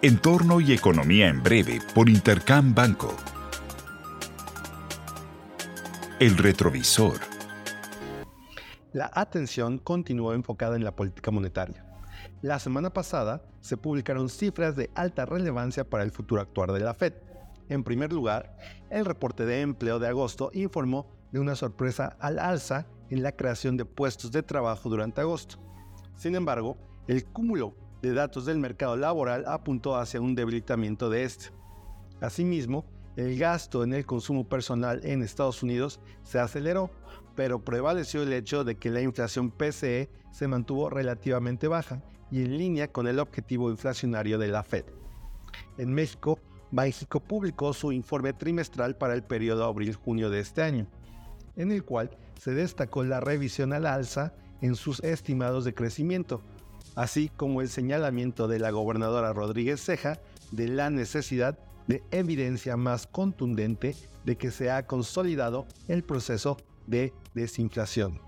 Entorno y economía en breve por Intercam Banco. El retrovisor. La atención continuó enfocada en la política monetaria. La semana pasada se publicaron cifras de alta relevancia para el futuro actuar de la Fed. En primer lugar, el reporte de empleo de agosto informó de una sorpresa al alza en la creación de puestos de trabajo durante agosto. Sin embargo, el cúmulo de datos del mercado laboral apuntó hacia un debilitamiento de este. Asimismo, el gasto en el consumo personal en Estados Unidos se aceleró, pero prevaleció el hecho de que la inflación PCE se mantuvo relativamente baja y en línea con el objetivo inflacionario de la Fed. En México, Banxico publicó su informe trimestral para el periodo abril-junio de este año, en el cual se destacó la revisión al alza en sus estimados de crecimiento, así como el señalamiento de la gobernadora Rodríguez Ceja de la necesidad de evidencia más contundente de que se ha consolidado el proceso de desinflación.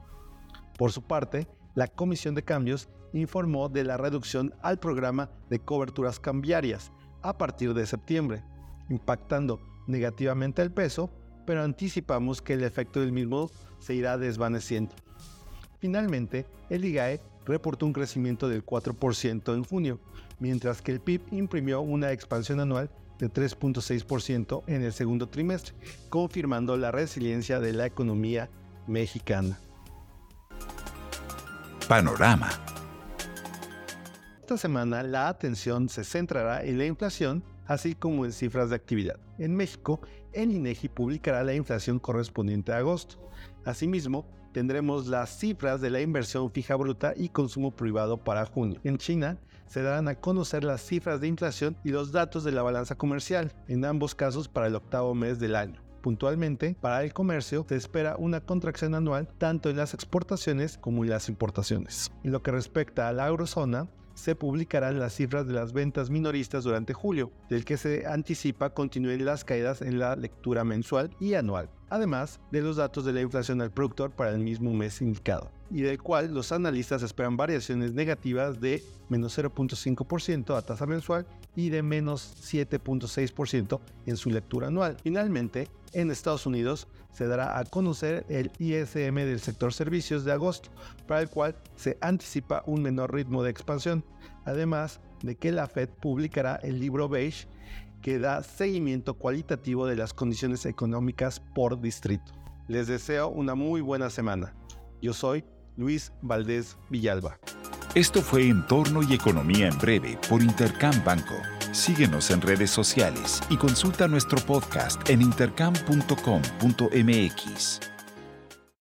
Por su parte, la Comisión de Cambios informó de la reducción al programa de coberturas cambiarias, a partir de septiembre, impactando negativamente el peso, pero anticipamos que el efecto del mismo se irá desvaneciendo. Finalmente, el IGAE reportó un crecimiento del 4% en junio, mientras que el PIB imprimió una expansión anual de 3.6% en el segundo trimestre, confirmando la resiliencia de la economía mexicana. Panorama esta semana la atención se centrará en la inflación, así como en cifras de actividad. En México, el INEGI publicará la inflación correspondiente a agosto. Asimismo, tendremos las cifras de la inversión fija bruta y consumo privado para junio. En China, se darán a conocer las cifras de inflación y los datos de la balanza comercial, en ambos casos para el octavo mes del año. Puntualmente, para el comercio se espera una contracción anual tanto en las exportaciones como en las importaciones. En lo que respecta a la eurozona, se publicarán las cifras de las ventas minoristas durante julio, del que se anticipa continúen las caídas en la lectura mensual y anual, además de los datos de la inflación al productor para el mismo mes indicado, y del cual los analistas esperan variaciones negativas de menos 0.5% a tasa mensual y de menos 7.6% en su lectura anual. Finalmente, en Estados Unidos se dará a conocer el ISM del sector servicios de agosto, para el cual se anticipa un menor ritmo de expansión, además de que la Fed publicará el libro beige que da seguimiento cualitativo de las condiciones económicas por distrito. Les deseo una muy buena semana. Yo soy Luis Valdés Villalba. Esto fue Entorno y Economía en Breve por Intercam Banco. Síguenos en redes sociales y consulta nuestro podcast en intercam.com.mx.